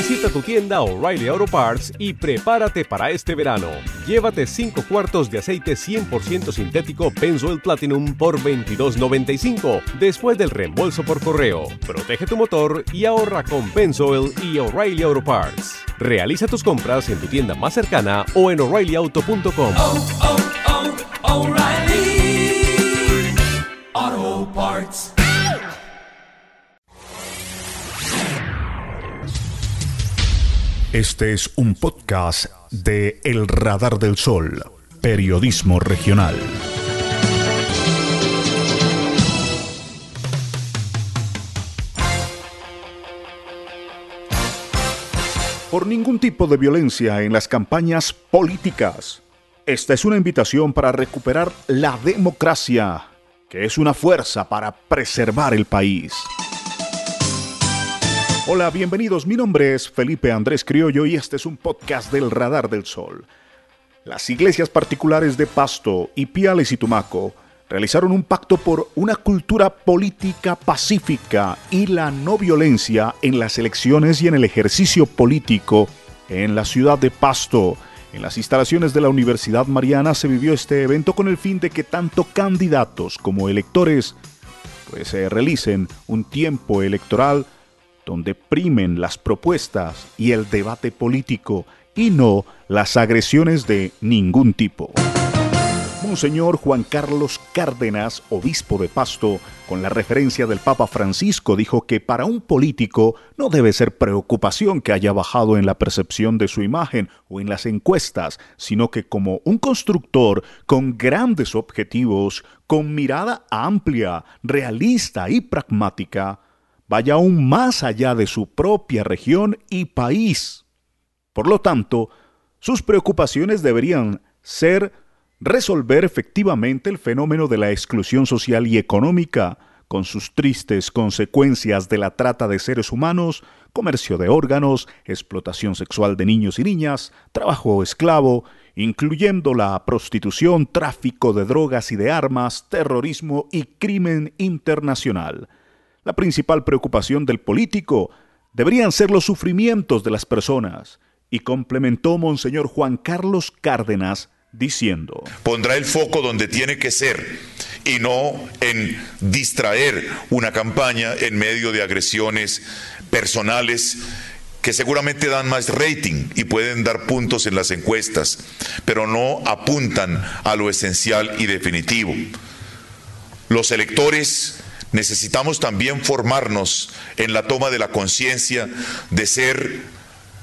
Visita tu tienda O'Reilly Auto Parts y prepárate para este verano. Llévate 5 cuartos de aceite 100% sintético Benzoyl Platinum por $22.95 después del reembolso por correo. Protege tu motor y ahorra con Benzoyl y O'Reilly Auto Parts. Realiza tus compras en tu tienda más cercana o en o'ReillyAuto.com. Auto Este es un podcast de El Radar del Sol, periodismo regional. Por ningún tipo de violencia en las campañas políticas. Esta es una invitación para recuperar la democracia, que es una fuerza para preservar el país. Hola, bienvenidos. Mi nombre es Felipe Andrés Criollo y este es un podcast del Radar del Sol. Las iglesias particulares de Pasto y Piales y Tumaco realizaron un pacto por una cultura política pacífica y la no violencia en las elecciones y en el ejercicio político en la ciudad de Pasto. En las instalaciones de la Universidad Mariana se vivió este evento con el fin de que tanto candidatos como electores pues se realicen un tiempo electoral donde primen las propuestas y el debate político y no las agresiones de ningún tipo. Monseñor Juan Carlos Cárdenas, obispo de Pasto, con la referencia del Papa Francisco, dijo que para un político no debe ser preocupación que haya bajado en la percepción de su imagen o en las encuestas, sino que como un constructor con grandes objetivos, con mirada amplia, realista y pragmática, vaya aún más allá de su propia región y país. Por lo tanto, sus preocupaciones deberían ser resolver efectivamente el fenómeno de la exclusión social y económica, con sus tristes consecuencias de la trata de seres humanos, comercio de órganos, explotación sexual de niños y niñas, trabajo esclavo, incluyendo la prostitución, tráfico de drogas y de armas, terrorismo y crimen internacional. La principal preocupación del político deberían ser los sufrimientos de las personas, y complementó Monseñor Juan Carlos Cárdenas diciendo, Pondrá el foco donde tiene que ser y no en distraer una campaña en medio de agresiones personales que seguramente dan más rating y pueden dar puntos en las encuestas, pero no apuntan a lo esencial y definitivo. Los electores necesitamos también formarnos en la toma de la conciencia de ser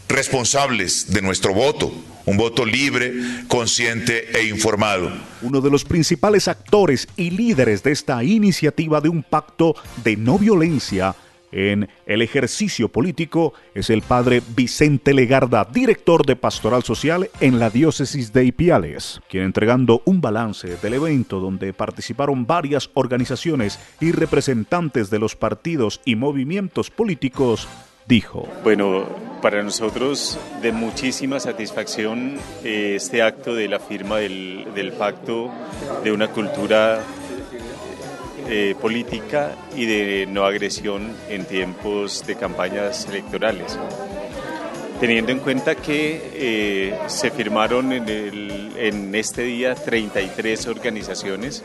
responsables de nuestro voto, un voto libre, consciente e informado. Uno de los principales actores y líderes de esta iniciativa de un pacto de no violencia en el ejercicio político es el padre Vicente Legarda, director de Pastoral Social en la diócesis de Ipiales, quien entregando un balance del evento donde participaron varias organizaciones y representantes de los partidos y movimientos políticos, dijo. Bueno, para nosotros de muchísima satisfacción eh, este acto de la firma del, del pacto de una cultura eh, política y de no agresión en tiempos de campañas electorales. Teniendo en cuenta que eh, se firmaron en, el, en este día 33 organizaciones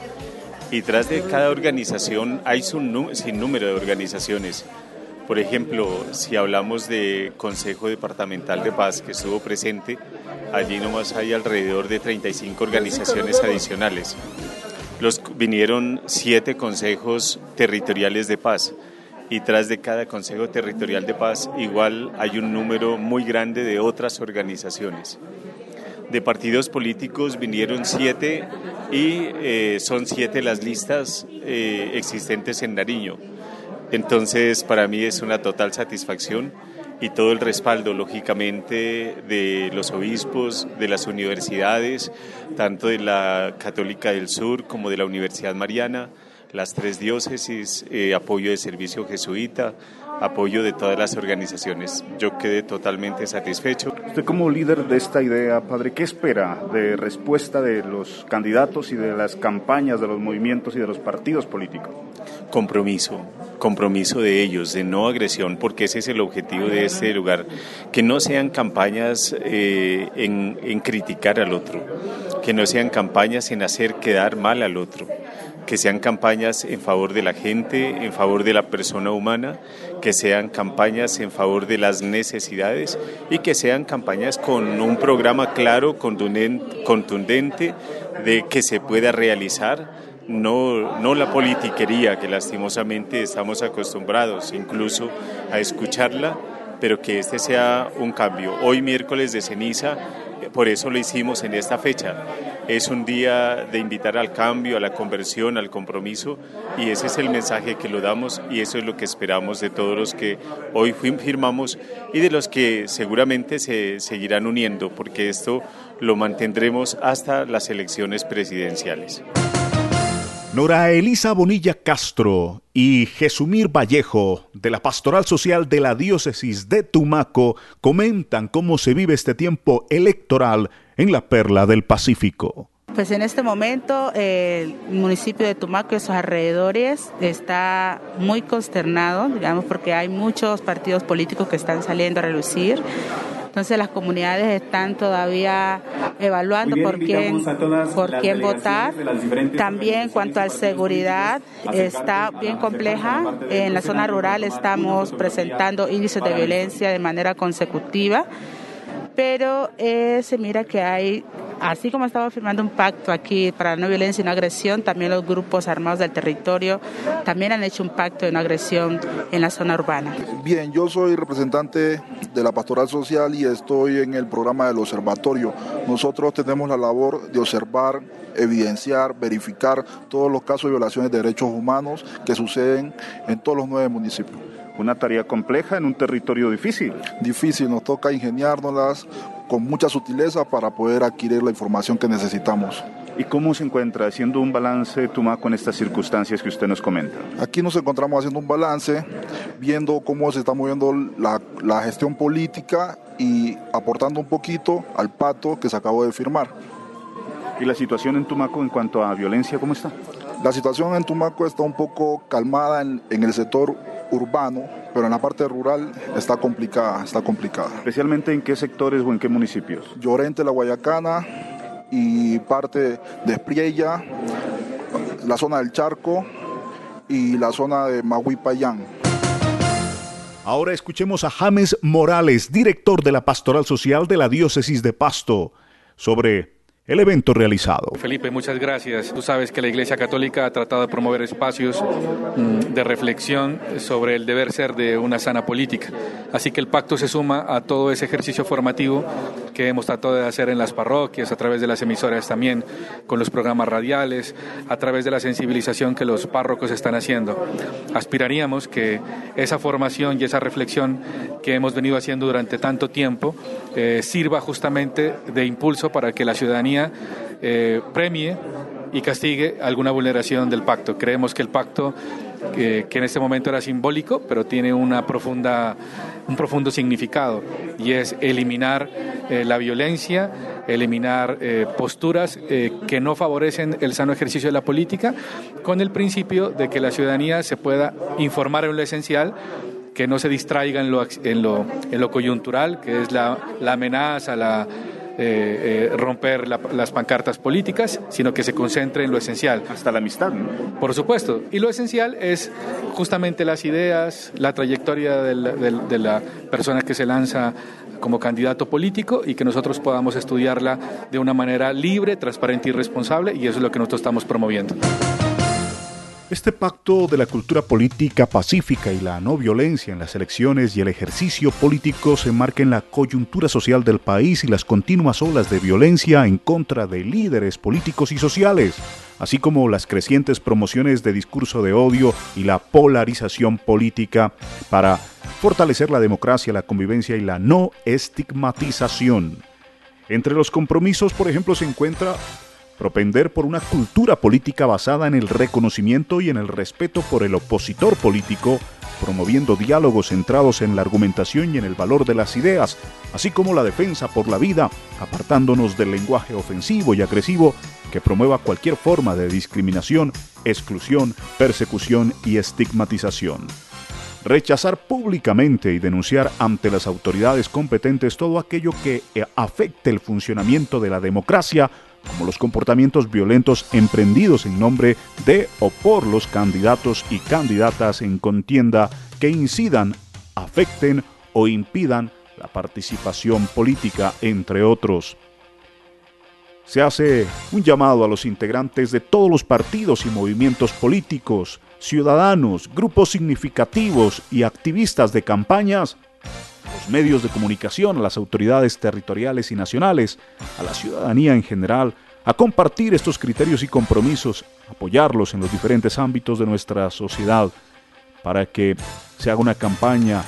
y tras de cada organización hay un sinnúmero de organizaciones. Por ejemplo, si hablamos de Consejo Departamental de Paz que estuvo presente, allí nomás hay alrededor de 35 organizaciones adicionales. Los, vinieron siete consejos territoriales de paz y tras de cada consejo territorial de paz igual hay un número muy grande de otras organizaciones. De partidos políticos vinieron siete y eh, son siete las listas eh, existentes en Nariño. Entonces para mí es una total satisfacción y todo el respaldo, lógicamente, de los obispos, de las universidades, tanto de la Católica del Sur como de la Universidad Mariana, las tres diócesis, eh, apoyo de servicio jesuita, apoyo de todas las organizaciones. Yo quedé totalmente satisfecho. Usted como líder de esta idea, padre, ¿qué espera de respuesta de los candidatos y de las campañas de los movimientos y de los partidos políticos? Compromiso, compromiso de ellos, de no agresión, porque ese es el objetivo de este lugar, que no sean campañas eh, en, en criticar al otro, que no sean campañas en hacer quedar mal al otro que sean campañas en favor de la gente, en favor de la persona humana, que sean campañas en favor de las necesidades y que sean campañas con un programa claro, contundente, de que se pueda realizar no, no la politiquería que lastimosamente estamos acostumbrados incluso a escucharla, pero que este sea un cambio. Hoy miércoles de ceniza, por eso lo hicimos en esta fecha. Es un día de invitar al cambio, a la conversión, al compromiso y ese es el mensaje que lo damos y eso es lo que esperamos de todos los que hoy firmamos y de los que seguramente se seguirán uniendo porque esto lo mantendremos hasta las elecciones presidenciales. Nora Elisa Bonilla Castro y Jesumir Vallejo de la Pastoral Social de la Diócesis de Tumaco comentan cómo se vive este tiempo electoral en la Perla del Pacífico. Pues en este momento el municipio de Tumaco y sus alrededores está muy consternado, digamos, porque hay muchos partidos políticos que están saliendo a relucir entonces las comunidades están todavía evaluando por quién, por quién votar. También en cuanto a seguridad está bien compleja. En la zona rural estamos presentando índices de violencia de manera consecutiva pero eh, se mira que hay, así como estamos firmando un pacto aquí para la no violencia y no agresión, también los grupos armados del territorio también han hecho un pacto de no agresión en la zona urbana. Bien, yo soy representante de la Pastoral Social y estoy en el programa del observatorio. Nosotros tenemos la labor de observar, evidenciar, verificar todos los casos de violaciones de derechos humanos que suceden en todos los nueve municipios una tarea compleja en un territorio difícil. Difícil, nos toca ingeniárnoslas con mucha sutileza para poder adquirir la información que necesitamos. ¿Y cómo se encuentra haciendo un balance Tumaco en estas circunstancias que usted nos comenta? Aquí nos encontramos haciendo un balance, viendo cómo se está moviendo la, la gestión política y aportando un poquito al pacto que se acabó de firmar. ¿Y la situación en Tumaco en cuanto a violencia, cómo está? La situación en Tumaco está un poco calmada en, en el sector urbano, pero en la parte rural está complicada, está complicada. ¿Especialmente en qué sectores o en qué municipios? Llorente, La Guayacana y parte de Espriella, la zona del Charco y la zona de Mahuipayán. Ahora escuchemos a James Morales, director de la Pastoral Social de la Diócesis de Pasto, sobre el evento realizado. Felipe, muchas gracias. Tú sabes que la Iglesia Católica ha tratado de promover espacios mm, de reflexión sobre el deber ser de una sana política. Así que el pacto se suma a todo ese ejercicio formativo que hemos tratado de hacer en las parroquias, a través de las emisoras también, con los programas radiales, a través de la sensibilización que los párrocos están haciendo. Aspiraríamos que esa formación y esa reflexión que hemos venido haciendo durante tanto tiempo eh, sirva justamente de impulso para que la ciudadanía eh, premie y castigue alguna vulneración del pacto. Creemos que el pacto, que en este momento era simbólico, pero tiene una profunda, un profundo significado y es eliminar eh, la violencia, eliminar eh, posturas que no favorecen el sano ejercicio de la política, con el principio de que la ciudadanía se pueda informar en lo esencial que no se distraiga en lo, en lo, en lo coyuntural, que es la, la amenaza, la, eh, eh, romper las pancartas políticas, sino que se concentre en lo esencial. Hasta la amistad, Por supuesto. Y lo esencial es justamente las ideas, la trayectoria de la persona que se lanza como candidato político y que nosotros podamos estudiarla de una manera libre, transparente y responsable, y eso es lo que nosotros estamos promoviendo. Este pacto de la cultura política pacífica y la no violencia en las elecciones y el ejercicio político se marca en la coyuntura social del país y las continuas olas de violencia en contra de líderes políticos y sociales, así como las crecientes promociones de discurso de odio y la polarización política para fortalecer la democracia, la convivencia y la no estigmatización. Entre los compromisos, por ejemplo, se encuentra propender por una cultura política basada en el reconocimiento y en el respeto por el opositor político, promoviendo diálogos centrados en la argumentación y en el valor de las ideas, así como la defensa por la vida, apartándonos del lenguaje ofensivo y agresivo que promueva cualquier forma de discriminación exclusión, persecución y estigmatización. Rechazar públicamente y denunciar ante las autoridades competentes todo aquello que eh, afecte el funcionamiento de la democracia, como los comportamientos violentos emprendidos en nombre de o por los candidatos y candidatas en contienda que incidan, afecten o impidan la participación política, entre otros. Se hace un llamado a los integrantes de todos los partidos y movimientos políticos, ciudadanos, grupos significativos y activistas de campañas, los medios de comunicación, a las autoridades territoriales y nacionales, a la ciudadanía en general, a compartir estos criterios y compromisos, apoyarlos en los diferentes ámbitos de nuestra sociedad, para que se haga una campaña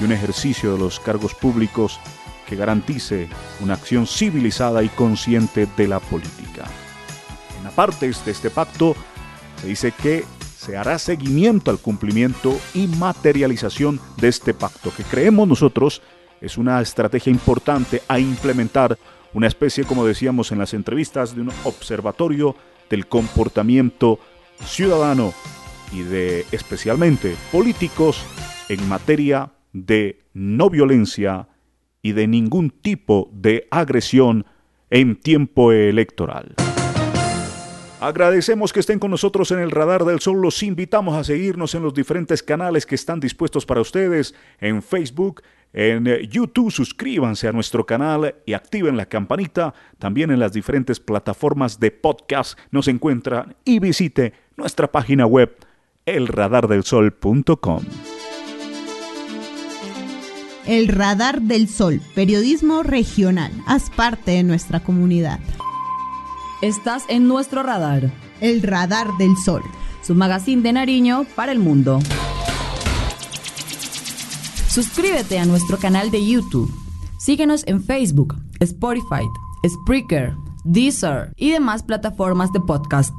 y un ejercicio de los cargos públicos que garantice una acción civilizada y consciente de la política. En apartes de este pacto, se dice que se hará seguimiento al cumplimiento y materialización de este pacto, que creemos nosotros es una estrategia importante a implementar, una especie, como decíamos en las entrevistas, de un observatorio del comportamiento ciudadano y de especialmente políticos en materia de no violencia y de ningún tipo de agresión en tiempo electoral. Agradecemos que estén con nosotros en el Radar del Sol. Los invitamos a seguirnos en los diferentes canales que están dispuestos para ustedes en Facebook, en YouTube. Suscríbanse a nuestro canal y activen la campanita. También en las diferentes plataformas de podcast nos encuentran y visite nuestra página web elradardelsol.com. El Radar del Sol, periodismo regional. Haz parte de nuestra comunidad. Estás en nuestro radar. El Radar del Sol. Su magazine de Nariño para el mundo. Suscríbete a nuestro canal de YouTube. Síguenos en Facebook, Spotify, Spreaker, Deezer y demás plataformas de podcast.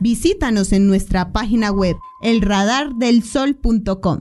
Visítanos en nuestra página web elradardelsol.com.